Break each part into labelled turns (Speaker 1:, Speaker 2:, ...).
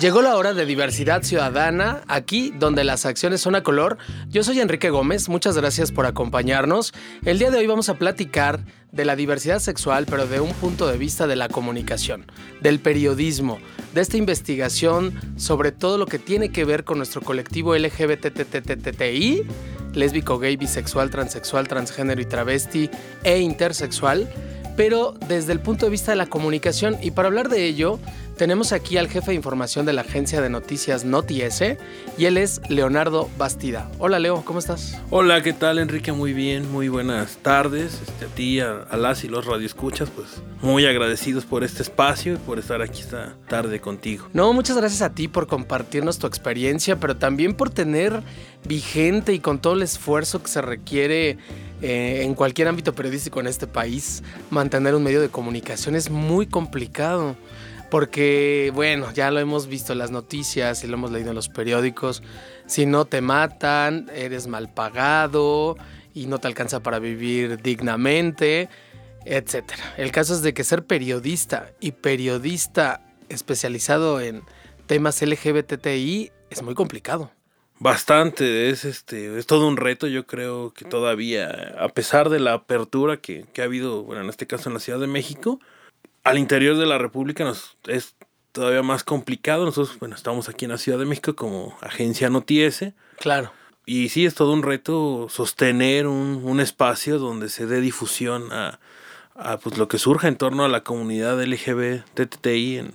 Speaker 1: Llegó la hora de diversidad ciudadana, aquí donde las acciones son a color. Yo soy Enrique Gómez, muchas gracias por acompañarnos. El día de hoy vamos a platicar de la diversidad sexual, pero de un punto de vista de la comunicación, del periodismo, de esta investigación sobre todo lo que tiene que ver con nuestro colectivo LGBTTTTI, lésbico, gay, bisexual, transexual, transgénero y travesti e intersexual, pero desde el punto de vista de la comunicación. Y para hablar de ello, tenemos aquí al jefe de información de la agencia de noticias NotiS y él es Leonardo Bastida. Hola Leo, ¿cómo estás?
Speaker 2: Hola, ¿qué tal Enrique? Muy bien, muy buenas tardes. Este, a ti, a, a las y los radioescuchas, pues muy agradecidos por este espacio y por estar aquí esta tarde contigo.
Speaker 1: No, muchas gracias a ti por compartirnos tu experiencia, pero también por tener vigente y con todo el esfuerzo que se requiere eh, en cualquier ámbito periodístico en este país, mantener un medio de comunicación es muy complicado. Porque, bueno, ya lo hemos visto en las noticias y lo hemos leído en los periódicos. Si no te matan, eres mal pagado y no te alcanza para vivir dignamente, etc. El caso es de que ser periodista y periodista especializado en temas LGBTI es muy complicado.
Speaker 2: Bastante, es este, es todo un reto, yo creo que todavía, a pesar de la apertura que, que ha habido, bueno, en este caso en la Ciudad de México, al interior de la República nos es todavía más complicado. Nosotros, bueno, estamos aquí en la Ciudad de México como agencia Notiese.
Speaker 1: Claro.
Speaker 2: Y sí, es todo un reto sostener un, un espacio donde se dé difusión a, a pues, lo que surja en torno a la comunidad LGBTTI en,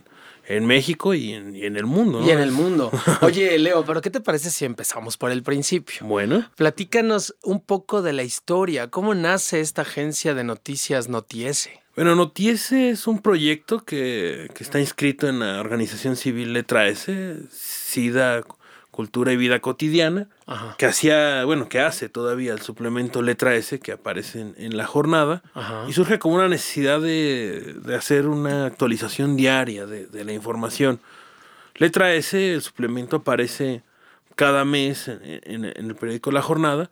Speaker 2: en México y en, y en el mundo. ¿no?
Speaker 1: Y en el mundo. Oye, Leo, pero ¿qué te parece si empezamos por el principio?
Speaker 2: Bueno.
Speaker 1: Platícanos un poco de la historia. ¿Cómo nace esta agencia de noticias Notiese?
Speaker 2: Bueno, Notiese es un proyecto que, que, está inscrito en la organización civil Letra S, SIDA, Cultura y Vida Cotidiana,
Speaker 1: Ajá.
Speaker 2: que hacía, bueno, que hace todavía el suplemento Letra S que aparece en, en la jornada,
Speaker 1: Ajá.
Speaker 2: y surge como una necesidad de, de hacer una actualización diaria de, de, la información. Letra S, el suplemento aparece cada mes en, en, en el periódico La Jornada,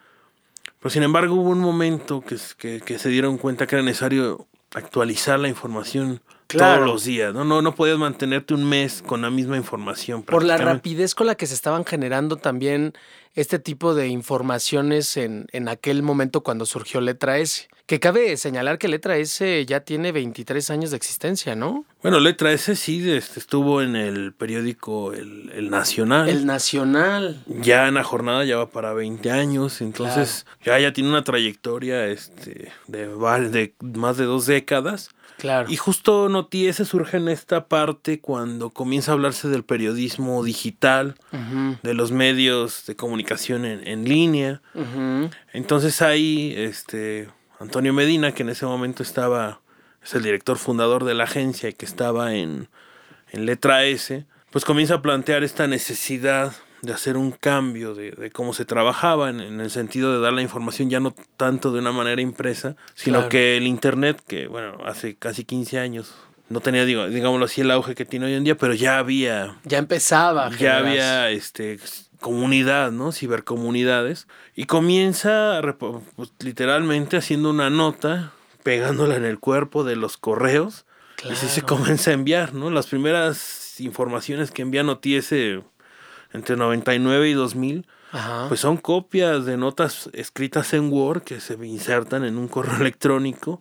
Speaker 2: pero sin embargo hubo un momento que, que, que se dieron cuenta que era necesario actualizar la información
Speaker 1: Claro.
Speaker 2: todos los días, ¿no? ¿no? No podías mantenerte un mes con la misma información.
Speaker 1: Por la rapidez con la que se estaban generando también este tipo de informaciones en, en aquel momento cuando surgió Letra S. Que cabe señalar que Letra S ya tiene 23 años de existencia, ¿no?
Speaker 2: Bueno, Letra S sí este, estuvo en el periódico El, el Nacional.
Speaker 1: El Nacional.
Speaker 2: Ya en la jornada ya va para 20 años, entonces ya, ya tiene una trayectoria este, de, de más de dos décadas.
Speaker 1: Claro.
Speaker 2: Y justo Notiese surge en esta parte cuando comienza a hablarse del periodismo digital, de los medios de comunicación en, en línea. Entonces ahí, este, Antonio Medina, que en ese momento estaba, es el director fundador de la agencia y que estaba en, en letra S, pues comienza a plantear esta necesidad de hacer un cambio de, de cómo se trabajaba en, en el sentido de dar la información ya no tanto de una manera impresa, sino
Speaker 1: Claro.
Speaker 2: que el Internet, que bueno, hace casi 15 años, no tenía, digo, digámoslo así, el auge que tiene hoy en día, pero ya había
Speaker 1: Ya empezaba. a
Speaker 2: ya había este comunidad, ¿no? Cibercomunidades. Y comienza pues, literalmente haciendo una nota, pegándola en el cuerpo de los correos. Y así se comienza a enviar, ¿no? Las primeras informaciones que envía Notiese entre 99 y 2000,
Speaker 1: Ajá.
Speaker 2: pues son copias de notas escritas en Word que se insertan en un correo electrónico.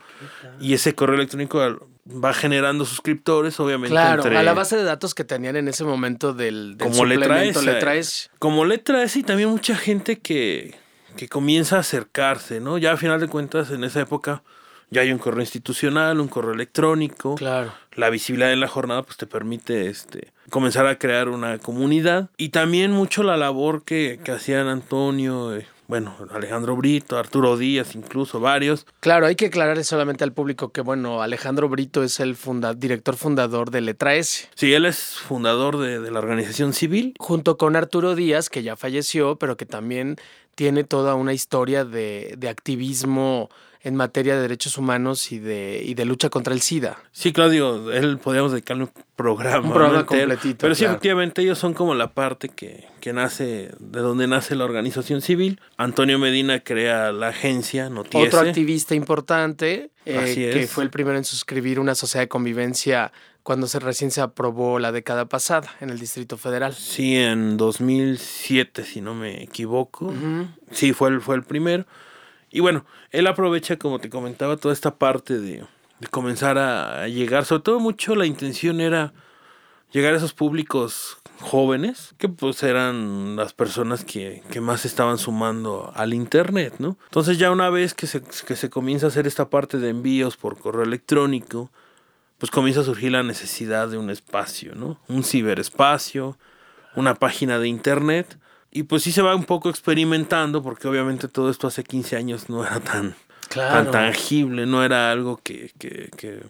Speaker 2: Y ese correo electrónico va generando suscriptores, obviamente.
Speaker 1: Claro,
Speaker 2: entre-
Speaker 1: a la base de datos que tenían en ese momento del, del
Speaker 2: como letra
Speaker 1: suplemento
Speaker 2: S.
Speaker 1: letra S.
Speaker 2: Como letra S y también mucha gente que, que comienza a acercarse, ¿no? Ya a final de cuentas, en esa época, ya hay un correo institucional, un correo electrónico.
Speaker 1: Claro.
Speaker 2: La visibilidad en la jornada pues te permite este, comenzar a crear una comunidad. Y también mucho la labor que, que hacían Antonio, eh, bueno, Alejandro Brito, Arturo Díaz, incluso varios.
Speaker 1: Claro, hay que aclarar solamente al público que, bueno, Alejandro Brito es el funda- director fundador de Letra S,
Speaker 2: Sí, él es fundador de, de la organización civil.
Speaker 1: junto con Arturo Díaz, que ya falleció, pero que también tiene toda una historia de, de activismo en materia de derechos humanos y de, y de lucha contra el SIDA.
Speaker 2: Sí, Claudio, él podríamos dedicarle un programa.
Speaker 1: Un programa completito,
Speaker 2: Pero sí,
Speaker 1: claro.
Speaker 2: efectivamente, ellos son como la parte que, que nace, de donde nace la organización civil. Antonio Medina crea la agencia Notiese.
Speaker 1: Otro activista importante, eh,
Speaker 2: Así
Speaker 1: que fue el primero en suscribir una sociedad de convivencia cuando se recién se aprobó la década pasada en el Distrito Federal.
Speaker 2: Sí, en 2007, si no me equivoco. Sí, fue el, fue el primero. Y bueno, él aprovecha, como te comentaba, toda esta parte de, de comenzar a, a llegar. Sobre todo mucho la intención era llegar a esos públicos jóvenes, que pues eran las personas que, que más estaban sumando al Internet, ¿no? Entonces ya una vez que se, que se comienza a hacer esta parte de envíos por correo electrónico, pues comienza a surgir la necesidad de un espacio, ¿no? Un ciberespacio, una página de Internet. Y pues sí se va un poco experimentando, porque obviamente todo esto hace 15 años no era tan,
Speaker 1: Claro.
Speaker 2: tan tangible, no era algo que... que, que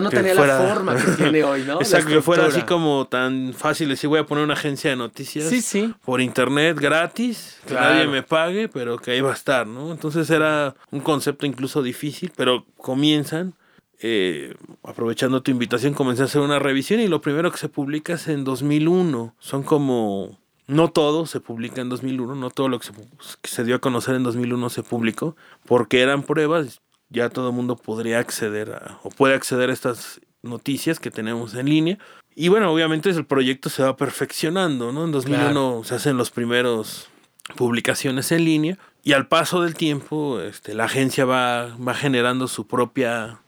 Speaker 1: no
Speaker 2: que
Speaker 1: tenía
Speaker 2: fuera-
Speaker 1: la forma que tiene hoy, ¿no?
Speaker 2: Exacto, que fuera así como tan fácil decir voy a poner una agencia de noticias
Speaker 1: Sí, sí.
Speaker 2: por internet gratis, que nadie me pague, pero que ahí va a estar, ¿no? Entonces era un concepto incluso difícil, pero comienzan, eh, aprovechando tu invitación, comencé a hacer una revisión y lo primero que se publica es en 2001. Son como... No todo se publica en 2001, no todo lo que se, que se dio a conocer en 2001 se publicó, porque eran pruebas, ya todo el mundo podría acceder a, o puede acceder a estas noticias que tenemos en línea. Y bueno, obviamente el proyecto se va perfeccionando, ¿no? En 2001 se hacen los primeros publicaciones en línea y al paso del tiempo este, la agencia va, va generando su propia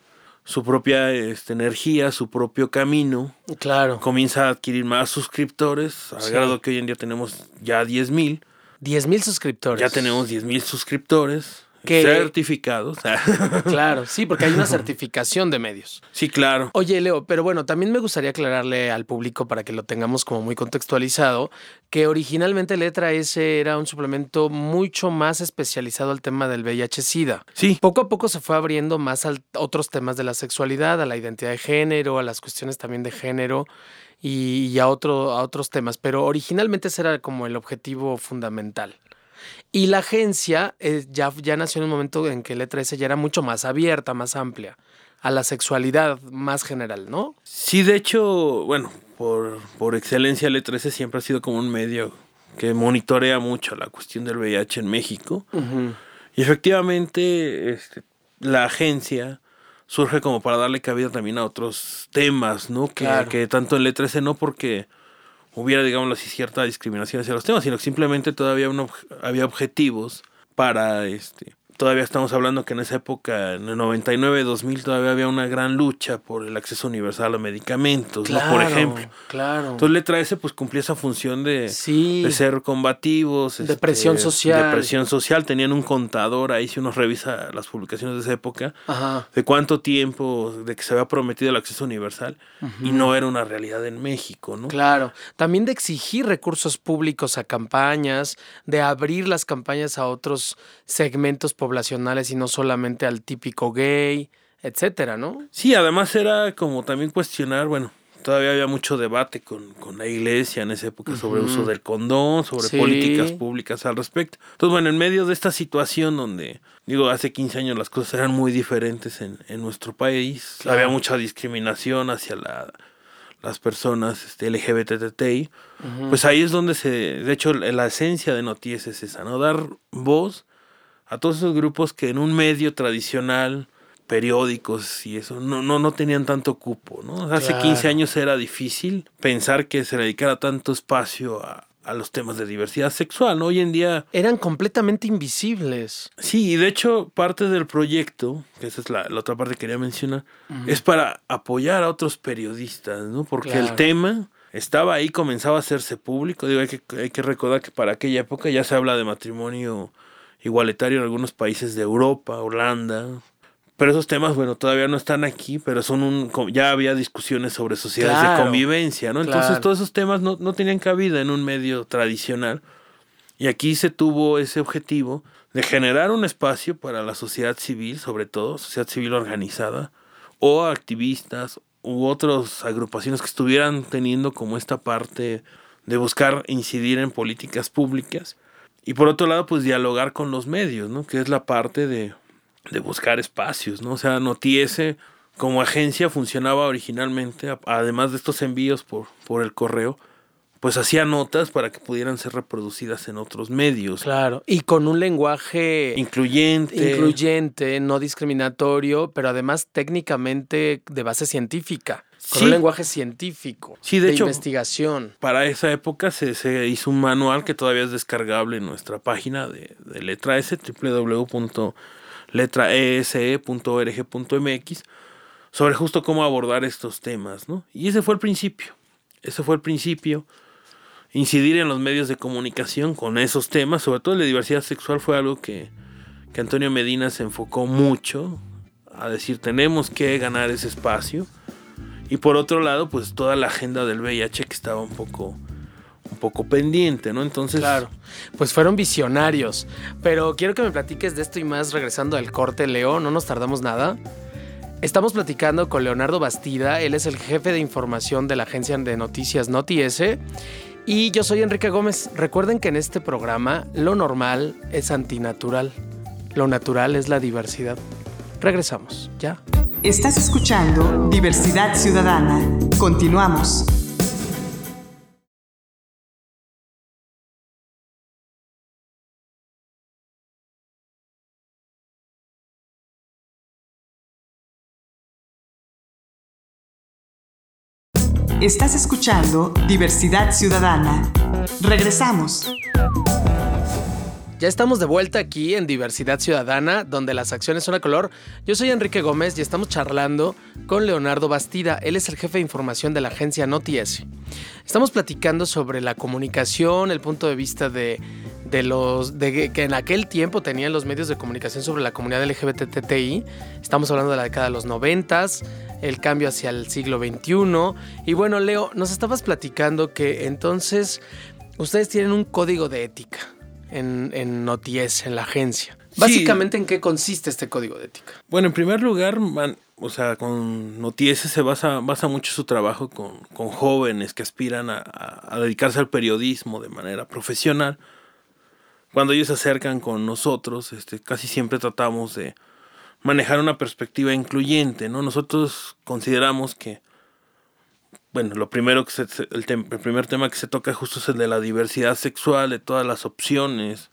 Speaker 2: su propia este, energía, su propio camino,
Speaker 1: Claro.
Speaker 2: comienza a adquirir más suscriptores, al
Speaker 1: Sí.
Speaker 2: grado que hoy en día tenemos ya 10 mil,
Speaker 1: 10 mil suscriptores.
Speaker 2: ya tenemos 10 mil suscriptores
Speaker 1: Que-
Speaker 2: certificados.
Speaker 1: Claro, sí, porque hay una certificación de medios.
Speaker 2: sí, claro.
Speaker 1: Oye, Leo, pero bueno, también me gustaría aclararle al público para que lo tengamos como muy contextualizado, que originalmente Letra S era un suplemento mucho más especializado al tema del VIH-Sida.
Speaker 2: Sí,
Speaker 1: Poco a poco se fue abriendo más a otros temas de la sexualidad, a la identidad de género, a las cuestiones también de género y, a, otro, a otros temas, pero originalmente ese era como el objetivo fundamental. Y la agencia eh, ya, ya nació en un momento en que Letra S ya era mucho más abierta, más amplia, a la sexualidad más general, ¿no?
Speaker 2: Sí, de hecho, bueno, por, por excelencia el E13 siempre ha sido como un medio que monitorea mucho la cuestión del VIH en México. Y efectivamente, este, la agencia surge como para darle cabida también a otros temas, ¿no? Que,
Speaker 1: Claro.
Speaker 2: que tanto en el E13 no porque hubiera, digamos así, cierta discriminación hacia los temas, sino que simplemente todavía un obje- había objetivos para, este, todavía estamos hablando que en esa época, en el 99, 2000, todavía había una gran lucha por el acceso universal a medicamentos, ¿no? Por ejemplo.
Speaker 1: Claro.
Speaker 2: Entonces letra S pues cumplía esa función de,
Speaker 1: sí.
Speaker 2: de ser combativos.
Speaker 1: De presión social.
Speaker 2: De presión social. Tenían un contador ahí, si uno revisa las publicaciones de esa época,
Speaker 1: Ajá.
Speaker 2: de cuánto tiempo, de que se había prometido el acceso universal y no era una realidad en México, ¿no?
Speaker 1: Claro, también de exigir recursos públicos a campañas, de abrir las campañas a otros segmentos poblacionales y no solamente al típico gay, etcétera, ¿no?
Speaker 2: Sí, además era como también cuestionar, bueno, todavía había mucho debate con, con la iglesia en esa época sobre
Speaker 1: Ujú.
Speaker 2: uso del condón, sobre
Speaker 1: Sí.
Speaker 2: políticas públicas al respecto. Entonces, bueno, en medio de esta situación donde, digo, hace 15 años las cosas eran muy diferentes en, en nuestro país,
Speaker 1: Claro.
Speaker 2: había mucha discriminación hacia la, las personas este, LGBTTI, pues ahí es donde se, de hecho, la esencia de Noties es esa, ¿no? Dar voz a todos esos grupos que en un medio tradicional, periódicos y eso, no, no, no tenían tanto cupo, ¿no? Hace
Speaker 1: Claro.
Speaker 2: 15 años era difícil pensar que se dedicara tanto espacio a, a los temas de diversidad sexual, ¿no? Hoy en día,
Speaker 1: Eran completamente invisibles.
Speaker 2: sí, y de hecho parte del proyecto, que esa es la, la otra parte que quería mencionar, es para apoyar a otros periodistas, ¿no? Porque
Speaker 1: Claro.
Speaker 2: el tema estaba ahí, comenzaba a hacerse público, digo, hay que, hay que recordar que para aquella época ya se habla de matrimonio igualitario en algunos países de Europa, Holanda. Pero esos temas, bueno, todavía no están aquí, pero son un, ya había discusiones sobre sociedades
Speaker 1: Claro,
Speaker 2: de convivencia, ¿no? Entonces
Speaker 1: claro.
Speaker 2: todos esos temas no, no tenían cabida en un medio tradicional. Y aquí se tuvo ese objetivo de generar un espacio para la sociedad civil, sobre todo, sociedad civil organizada, o activistas u otras agrupaciones que estuvieran teniendo como esta parte de buscar incidir en políticas públicas. Y por otro lado, pues dialogar con los medios, ¿no? Que es la parte de, de buscar espacios, ¿no? O sea, Notiese como agencia funcionaba originalmente, además de estos envíos por, por el correo, pues hacía notas para que pudieran ser reproducidas en otros medios.
Speaker 1: Claro, y con un lenguaje
Speaker 2: incluyente,
Speaker 1: incluyente, no discriminatorio, pero además técnicamente de base científica. Con un lenguaje científico.
Speaker 2: Sí, de, hecho,
Speaker 1: investigación.
Speaker 2: Para esa época se, se, hizo un manual que todavía es descargable en nuestra página de, de letra S, www.letraese.org.mx, sobre justo cómo abordar estos temas, ¿no? Y ese fue el principio. Ese fue el principio. Incidir en los medios de comunicación con esos temas, sobre todo la diversidad sexual, fue algo que, que Antonio Medina se enfocó mucho a decir tenemos que ganar ese espacio. Y por otro lado, pues toda la agenda del VIH que estaba un poco un poco pendiente, ¿no? Entonces,
Speaker 1: claro. Pues fueron visionarios, pero quiero que me platiques de esto y más regresando al corte, Leo, no nos tardamos nada. Estamos platicando con Leonardo Bastida, él es el jefe de información de la agencia de noticias NotiS. Y yo soy Enrique Gómez. Recuerden que en este programa lo normal es antinatural. Lo natural es la diversidad. Regresamos, ya.
Speaker 3: Estás escuchando Diversidad Ciudadana. Continuamos. Estás escuchando Diversidad Ciudadana. Regresamos.
Speaker 1: Ya estamos de vuelta aquí en Diversidad Ciudadana, donde las acciones son a color. Yo soy Enrique Gómez y estamos charlando con Leonardo Bastida. Él es el jefe de información de la agencia NotiS. Estamos platicando sobre la comunicación, el punto de vista de, los de que en aquel tiempo tenían los medios de comunicación sobre la comunidad LGBTTI. Estamos hablando de la década de los noventas, el cambio hacia el siglo XXI. Y bueno, Leo, nos estabas platicando que entonces ustedes tienen un código de ética en, en Noties, en la agencia. Básicamente, ¿en qué consiste este código de ética?
Speaker 2: Bueno, en primer lugar, o sea, con Noties se basa, basa mucho su trabajo con, con jóvenes que aspiran a, a, dedicarse al periodismo de manera profesional. Cuando ellos se acercan con nosotros, este, casi siempre tratamos de manejar una perspectiva incluyente, ¿no? Nosotros consideramos que bueno, lo primero que se, el, el, primer tema que se toca justo es el de la diversidad sexual, de todas las opciones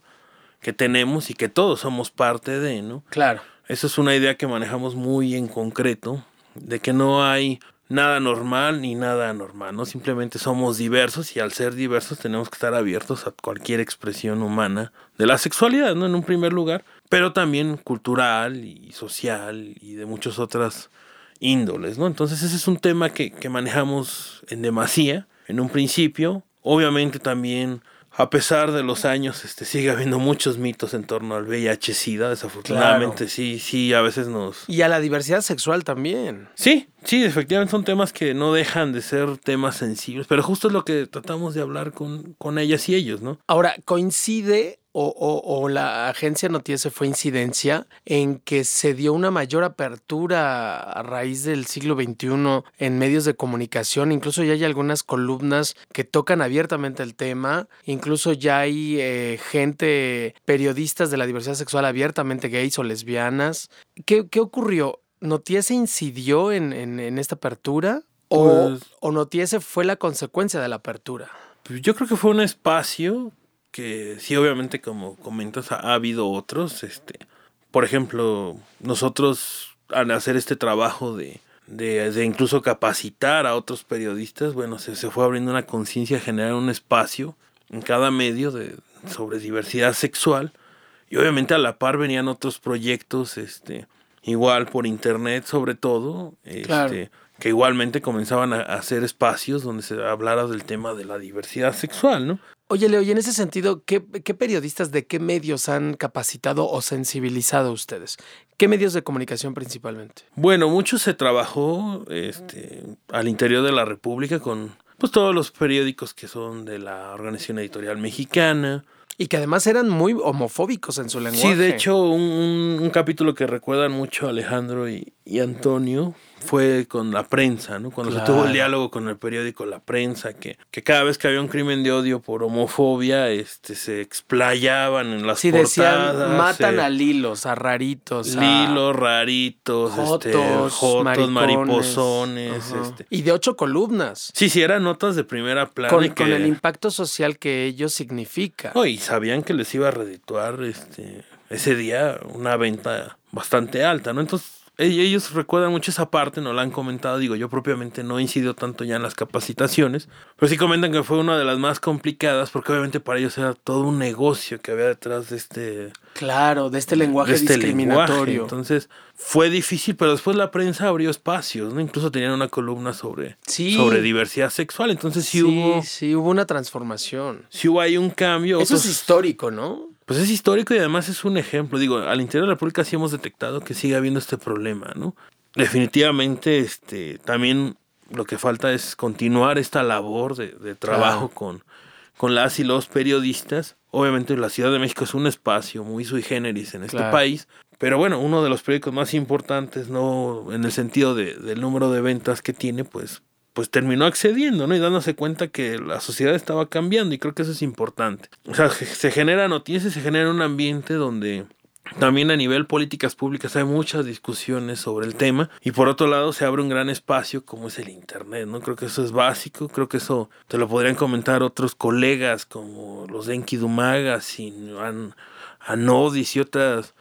Speaker 2: que tenemos y que todos somos parte de, ¿no?
Speaker 1: Claro.
Speaker 2: Esa es una idea que manejamos muy en concreto, de que no hay nada normal ni nada anormal, ¿no? Simplemente somos diversos y al ser diversos tenemos que estar abiertos a cualquier expresión humana de la sexualidad, ¿no? En un primer lugar, pero también cultural y social y de muchas otras índoles, ¿no? Entonces ese es un tema que, que manejamos en demasía, en un principio. Obviamente también, a pesar de los años, este, sigue habiendo muchos mitos en torno al VIH-Sida, desafortunadamente sí, sí, a veces nos...
Speaker 1: Y a la diversidad sexual también.
Speaker 2: Sí, sí, efectivamente son temas que no dejan de ser temas sensibles, pero justo es lo que tratamos de hablar con, con ellas y ellos, ¿no?
Speaker 1: Ahora, coincide o, o, la agencia Notiese fue incidencia en que se dio una mayor apertura a raíz del siglo XXI en medios de comunicación. Incluso ya hay algunas columnas que tocan abiertamente el tema. Incluso ya hay eh, gente, periodistas de la diversidad sexual abiertamente gays o lesbianas. ¿Qué, qué ocurrió? ¿Notiese incidió en, en, esta apertura? ¿O, pues ¿O Notiese fue la consecuencia de la apertura?
Speaker 2: Pues yo creo que fue un espacio que sí, obviamente, como comentas, ha, habido otros. Este, por ejemplo, nosotros al hacer este trabajo de, de, incluso capacitar a otros periodistas, bueno, se, se fue abriendo una conciencia, generar un espacio en cada medio de, sobre diversidad sexual. Y obviamente a la par venían otros proyectos, este, igual por internet sobre todo, este, que igualmente comenzaban a hacer espacios donde se hablara del tema de la diversidad sexual, ¿no?
Speaker 1: Oye, Leo, y en ese sentido, ¿qué, periodistas de qué medios han capacitado o sensibilizado a ustedes? ¿Qué medios de comunicación principalmente?
Speaker 2: Bueno, mucho se trabajó este, al interior de la República con pues, todos los periódicos que son de la Organización Editorial Mexicana.
Speaker 1: Y que además eran muy homofóbicos en su lenguaje.
Speaker 2: Sí, de hecho, un, capítulo que recuerdan mucho Alejandro y, y Antonio fue con la prensa, ¿no? Cuando se tuvo el diálogo con el periódico La Prensa, que, que cada vez que había un crimen de odio por homofobia, este, se explayaban en las
Speaker 1: Sí, decían,
Speaker 2: portadas.
Speaker 1: matan
Speaker 2: eh,
Speaker 1: a lilos, a raritos, a
Speaker 2: Lilos, raritos, este,
Speaker 1: jotos,
Speaker 2: jotos,
Speaker 1: maricones.
Speaker 2: mariposones, este.
Speaker 1: Y de ocho columnas.
Speaker 2: Sí, sí, eran notas de primera plana.
Speaker 1: Con,
Speaker 2: que-
Speaker 1: con el impacto social que ello significa.
Speaker 2: No, y sabían que les iba a redituar este, ese día una venta bastante alta, ¿no? Entonces, ellos recuerdan mucho esa parte, no la han comentado, digo, yo propiamente no he incidido tanto ya en las capacitaciones, pero sí comentan que fue una de las más complicadas porque obviamente para ellos era todo un negocio que había detrás de este,
Speaker 1: Claro, de este lenguaje
Speaker 2: de este
Speaker 1: discriminatorio.
Speaker 2: lenguaje. Entonces, fue difícil, pero después la prensa abrió espacios, ¿no? Incluso tenían una columna sobre,
Speaker 1: Sí.
Speaker 2: sobre diversidad sexual, entonces sí,
Speaker 1: sí,
Speaker 2: hubo...
Speaker 1: sí, hubo una transformación.
Speaker 2: Sí hubo ahí un cambio.
Speaker 1: Eso es histórico, ¿no?
Speaker 2: Pues es histórico y además es un ejemplo. Digo, al interior de la República sí hemos detectado que sigue habiendo este problema, ¿no? Definitivamente, este, también lo que falta es continuar esta labor de, de trabajo
Speaker 1: Claro.
Speaker 2: con, con las y los periodistas. Obviamente la Ciudad de México es un espacio muy sui generis en este
Speaker 1: Claro.
Speaker 2: país. Pero bueno, uno de los periódicos más importantes, no en el sentido de- del número de ventas que tiene, pues, pues terminó accediendo, ¿no? Y dándose cuenta que la sociedad estaba cambiando y creo que eso es importante. O sea, se- genera noticias, se genera un ambiente donde también a nivel políticas públicas hay muchas discusiones sobre el tema y por otro lado se abre un gran espacio como es el internet, ¿no? Creo que eso es básico, creo que eso te lo podrían comentar otros colegas como los de Enkidu Magazine, An- Anodis y otras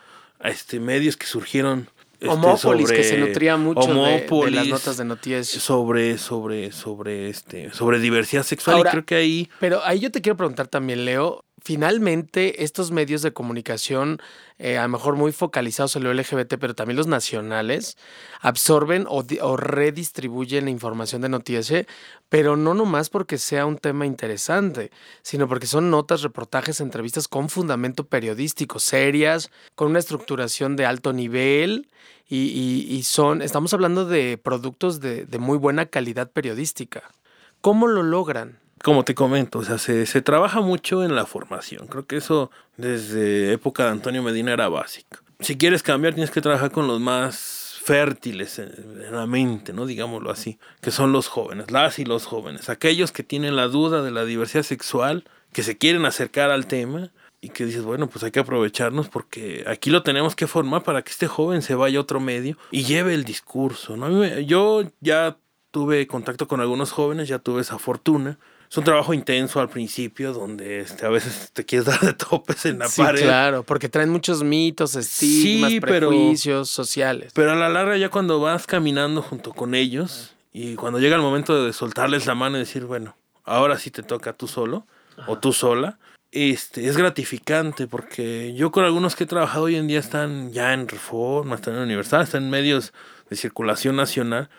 Speaker 2: este, medios que surgieron este,
Speaker 1: Homópolis, que se nutría mucho de- de, las notas de noticias.
Speaker 2: sobre sobre sobre este sobre diversidad sexual
Speaker 1: Ahora-
Speaker 2: y creo que ahí
Speaker 1: Pero ahí yo te quiero preguntar también, Leo, finalmente estos medios de comunicación, eh, a lo mejor muy focalizados en lo LGBT, pero también los nacionales, absorben o, di- o redistribuyen la información de noticias, pero no nomás porque sea un tema interesante, sino porque son notas, reportajes, entrevistas con fundamento periodístico, serias, con una estructuración de alto nivel. Y, y- y son, estamos hablando de productos de, de muy buena calidad periodística. ¿Cómo lo logran?
Speaker 2: Como te comento, o sea, se, se trabaja mucho en la formación. Creo que eso desde época de Antonio Medina era básico. Si quieres cambiar, tienes que trabajar con los más fértiles en, en la mente, ¿no? Digámoslo así, que son los jóvenes, las y los jóvenes, aquellos que tienen la duda de la diversidad sexual, que se quieren acercar al tema y que dices, bueno, pues hay que aprovecharnos porque aquí lo tenemos que formar para que este joven se vaya a otro medio y lleve el discurso, ¿no? Yo ya tuve contacto con algunos jóvenes, ya tuve esa fortuna. Es un trabajo intenso al principio, donde este, a veces te quieres dar de topes en la
Speaker 1: Sí,
Speaker 2: pared.
Speaker 1: claro, porque traen muchos mitos, estigmas,
Speaker 2: Sí, pero-
Speaker 1: prejuicios sociales.
Speaker 2: Pero a la larga, ya cuando vas caminando junto con ellos y cuando llega el momento de soltarles la mano y decir, bueno, ahora sí te toca tú solo o tú sola, este, es gratificante porque yo con algunos que he trabajado hoy en día están ya en Reforma, están en Universal, están en medios de circulación nacional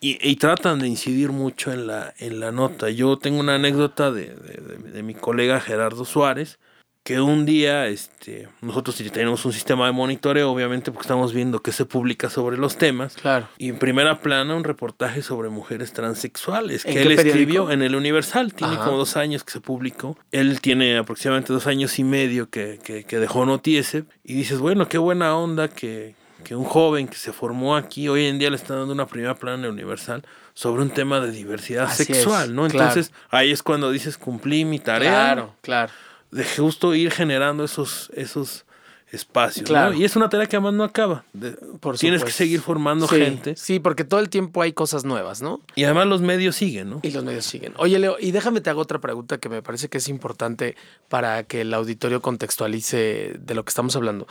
Speaker 2: y, y tratan de incidir mucho en la, en la nota. Yo tengo una anécdota de, de- de- de mi colega Gerardo Suárez, que un día este, nosotros tenemos un sistema de monitoreo, obviamente, porque estamos viendo qué se publica sobre los temas.
Speaker 1: Claro.
Speaker 2: Y en primera plana un reportaje sobre mujeres transexuales
Speaker 1: ¿En
Speaker 2: que él
Speaker 1: periódico?
Speaker 2: escribió en el Universal. Tiene
Speaker 1: Ajá.
Speaker 2: como dos años que se publicó. Él tiene aproximadamente dos años y medio que, que, que dejó Notiese. Y dices, bueno, qué buena onda que, que un joven que se formó aquí hoy en día le está dando una primera plana Universal sobre un tema de diversidad
Speaker 1: Así
Speaker 2: sexual,
Speaker 1: es,
Speaker 2: ¿no?
Speaker 1: claro.
Speaker 2: Entonces ahí es cuando dices, cumplí mi tarea
Speaker 1: Claro, claro.
Speaker 2: de justo ir generando esos, esos espacios. ¿no?
Speaker 1: Claro.
Speaker 2: Y es una tarea que además no acaba. De-
Speaker 1: Por
Speaker 2: tienes que seguir formando
Speaker 1: Sí,
Speaker 2: gente.
Speaker 1: Sí, porque todo el tiempo hay cosas nuevas, ¿no?
Speaker 2: Y además los medios siguen, ¿no?
Speaker 1: Y los medios siguen. Oye, Leo, y déjame te hago otra pregunta que me parece que es importante para que el auditorio contextualice de lo que estamos hablando.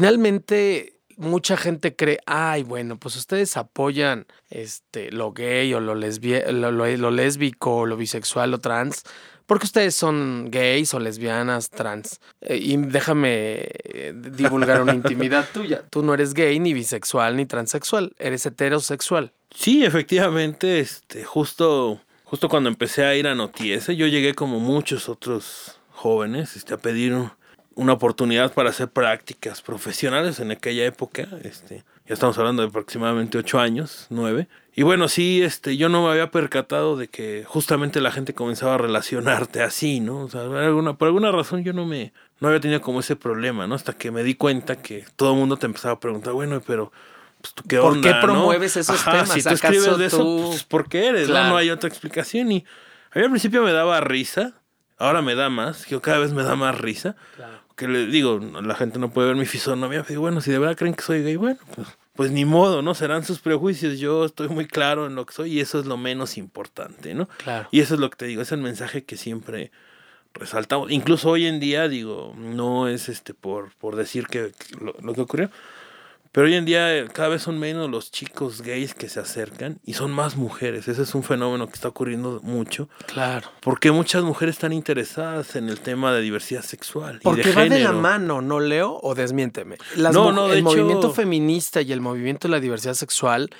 Speaker 1: Finalmente, mucha gente cree, ay, bueno, pues ustedes apoyan este, lo gay o lo, lo, lo- lo lésbico o lo bisexual o trans. Porque ustedes son gays o lesbianas, trans. Eh, y déjame eh, divulgar una intimidad tuya. Tú no eres gay, ni bisexual, ni transexual. Eres heterosexual.
Speaker 2: Sí, efectivamente, este, justo, justo cuando empecé a ir a Notiese, yo llegué como muchos otros jóvenes este, a pedir un- una oportunidad para hacer prácticas profesionales en aquella época. Este, ya estamos hablando de aproximadamente ocho años, nueve. Y bueno, sí, este, yo no me había percatado de que justamente la gente comenzaba a relacionarte así, ¿no? O sea, alguna, por alguna razón yo no me, no había tenido como ese problema, ¿no? Hasta que me di cuenta que todo el mundo te empezaba a preguntar, bueno, pero pues, ¿tú qué
Speaker 1: ¿Por
Speaker 2: onda,
Speaker 1: qué
Speaker 2: no?
Speaker 1: promueves esos
Speaker 2: Ajá,
Speaker 1: temas?
Speaker 2: Si tú
Speaker 1: ¿Acaso
Speaker 2: escribes de eso, pues ¿por qué eres? no?
Speaker 1: Claro.
Speaker 2: No hay otra explicación. Y a mí al principio me daba risa, ahora me da más, yo cada vez me da más risa. Que le digo, la gente no puede ver mi fisonomía. Pero digo, bueno, si de verdad creen que soy gay, bueno, pues, pues ni modo, ¿no? Serán sus prejuicios. Yo estoy muy claro en lo que soy y eso es lo menos importante, ¿no?
Speaker 1: Claro.
Speaker 2: Y eso es lo que te digo, es el mensaje que siempre resaltamos. Incluso hoy en día, digo, no es este por, por decir que lo, lo que ocurrió. Pero hoy en día eh, cada vez son menos los chicos gays que se acercan y son más mujeres. Ese es un fenómeno que está ocurriendo mucho.
Speaker 1: Claro.
Speaker 2: Porque muchas mujeres están interesadas en el tema de diversidad sexual. y
Speaker 1: Porque
Speaker 2: de
Speaker 1: va de la
Speaker 2: género.
Speaker 1: mano, ¿no, Leo? O desmiénteme. Las
Speaker 2: No, no, de
Speaker 1: el
Speaker 2: hecho-
Speaker 1: movimiento feminista y el movimiento de la diversidad sexual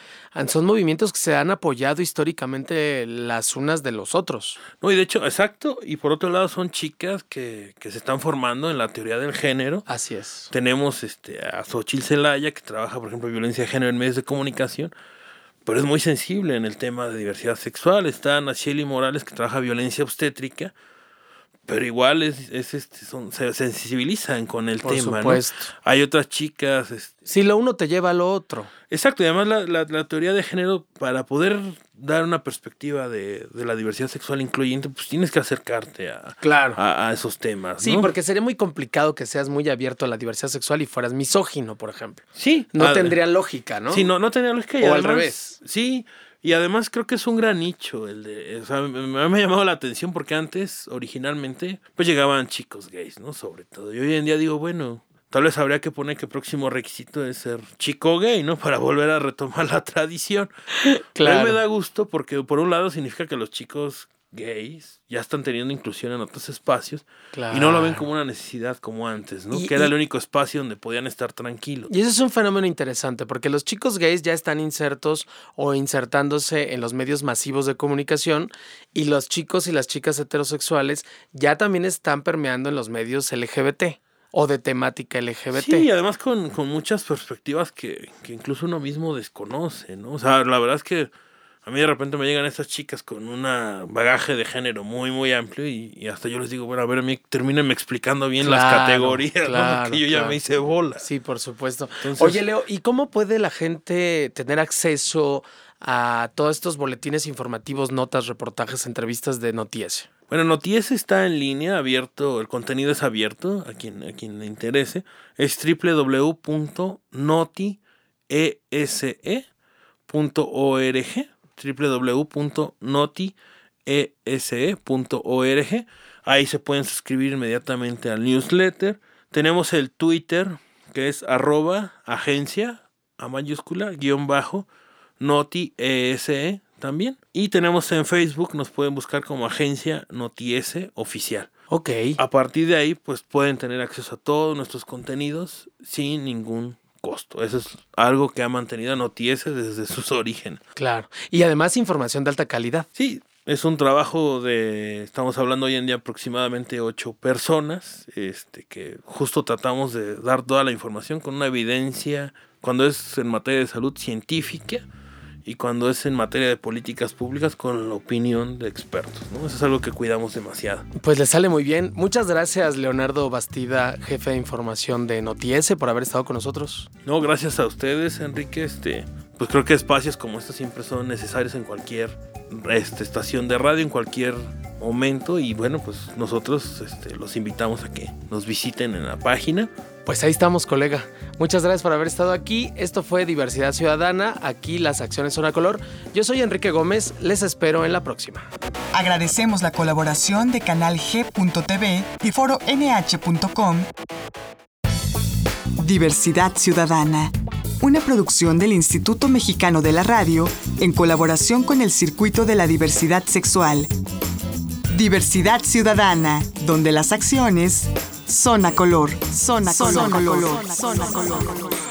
Speaker 1: son movimientos que se han apoyado históricamente las unas de los otros.
Speaker 2: No, y de hecho, exacto. Y por otro lado, son chicas que, que se están formando en la teoría del género.
Speaker 1: Así es.
Speaker 2: Tenemos este, a Xochitl Celaya, que trabaja, por ejemplo, violencia de género en medios de comunicación, pero es muy sensible en el tema de diversidad sexual. Está Nacheli Morales, que trabaja violencia obstétrica, pero igual es, es, este, son, se sensibilizan con el
Speaker 1: Por
Speaker 2: tema. ¿no?
Speaker 1: supuesto.
Speaker 2: Hay otras chicas. este,
Speaker 1: Si lo uno te lleva a lo otro.
Speaker 2: Exacto, y además la, la- la teoría de género, para poder dar una perspectiva de, de la diversidad sexual incluyente, pues tienes que acercarte a,
Speaker 1: Claro.
Speaker 2: a, a esos temas.
Speaker 1: Sí,
Speaker 2: ¿no?
Speaker 1: porque sería muy complicado que seas muy abierto a la diversidad sexual y fueras misógino, por ejemplo.
Speaker 2: Sí,
Speaker 1: No
Speaker 2: a-
Speaker 1: tendría lógica, ¿no?
Speaker 2: Sí, no, no tenía lógica. y
Speaker 1: O al revés.
Speaker 2: Sí, y además creo que es un gran nicho el de... O sea, me, me ha llamado la atención porque antes, originalmente, pues llegaban chicos gays, ¿no? Sobre todo. Y hoy en día digo, bueno, tal vez habría que poner que el próximo requisito es ser chico gay, ¿no? Para volver a retomar la tradición. Pero a mí
Speaker 1: Claro.
Speaker 2: me da gusto porque por un lado significa que los chicos gays ya están teniendo inclusión en otros espacios y no lo ven
Speaker 1: Claro.
Speaker 2: como una necesidad como antes, ¿no?
Speaker 1: Y-
Speaker 2: que era el
Speaker 1: y-
Speaker 2: único espacio donde podían estar tranquilos.
Speaker 1: Y ese es un fenómeno interesante porque los chicos gays ya están insertos o insertándose en los medios masivos de comunicación y los chicos y las chicas heterosexuales ya también están permeando en los medios LGBT o de temática LGBT.
Speaker 2: Sí, y además con, con muchas perspectivas que, que incluso uno mismo desconoce, ¿no? O sea, la verdad es que a mí de repente me llegan estas chicas con un bagaje de género muy, muy amplio y, y hasta yo les digo, bueno, a ver, a mí termínenme explicando bien las
Speaker 1: Claro,
Speaker 2: categorías, ¿no?
Speaker 1: claro,
Speaker 2: Porque yo ya me hice bola.
Speaker 1: Sí, por supuesto.
Speaker 2: Entonces-
Speaker 1: Oye, Leo, ¿y cómo puede la gente tener acceso a todos estos boletines informativos, notas, reportajes, entrevistas de Notiese?
Speaker 2: Bueno, Noties está en línea, abierto, el contenido es abierto a quien, a quien le interese. Es www.notiese.org www.notiese.org Ahí se pueden suscribir inmediatamente al newsletter. Tenemos el Twitter, que es arroba agencia, a mayúscula, guion bajo, Noti ESE también. Y tenemos en Facebook, nos pueden buscar como agencia Notiese Oficial.
Speaker 1: Ok.
Speaker 2: A partir de ahí, pues pueden tener acceso a todos nuestros contenidos sin ningún costo. Eso es algo que ha mantenido a desde sus orígenes.
Speaker 1: Claro. Y además información de alta calidad.
Speaker 2: Sí, es un trabajo de, estamos hablando hoy en día aproximadamente ocho personas, este, que justo tratamos de dar toda la información con una evidencia, cuando es en materia de salud científica y cuando es en materia de políticas públicas con la opinión de expertos, ¿no? Eso es algo que cuidamos demasiado.
Speaker 1: Pues le sale muy bien. Muchas gracias, Leonardo Bastida, jefe de información de Notiese, por haber estado con nosotros.
Speaker 2: No, gracias a ustedes, Enrique. Este, pues creo que espacios como estos siempre son necesarios en cualquier este, estación de radio, en cualquier momento. Y bueno, pues nosotros este, los invitamos a que nos visiten en la página.
Speaker 1: Pues ahí estamos, colega. Muchas gracias por haber estado aquí. Esto fue Diversidad Ciudadana. Aquí las acciones son a color. Yo soy Enrique Gómez. Les espero en la próxima.
Speaker 3: Agradecemos la colaboración de Canal G.tv y Foro NH.com. Diversidad Ciudadana. Una producción del Instituto Mexicano de la Radio en colaboración con el Circuito de la Diversidad Sexual. Diversidad Ciudadana, donde las acciones son a color. Son a color. Son a color. Son a color.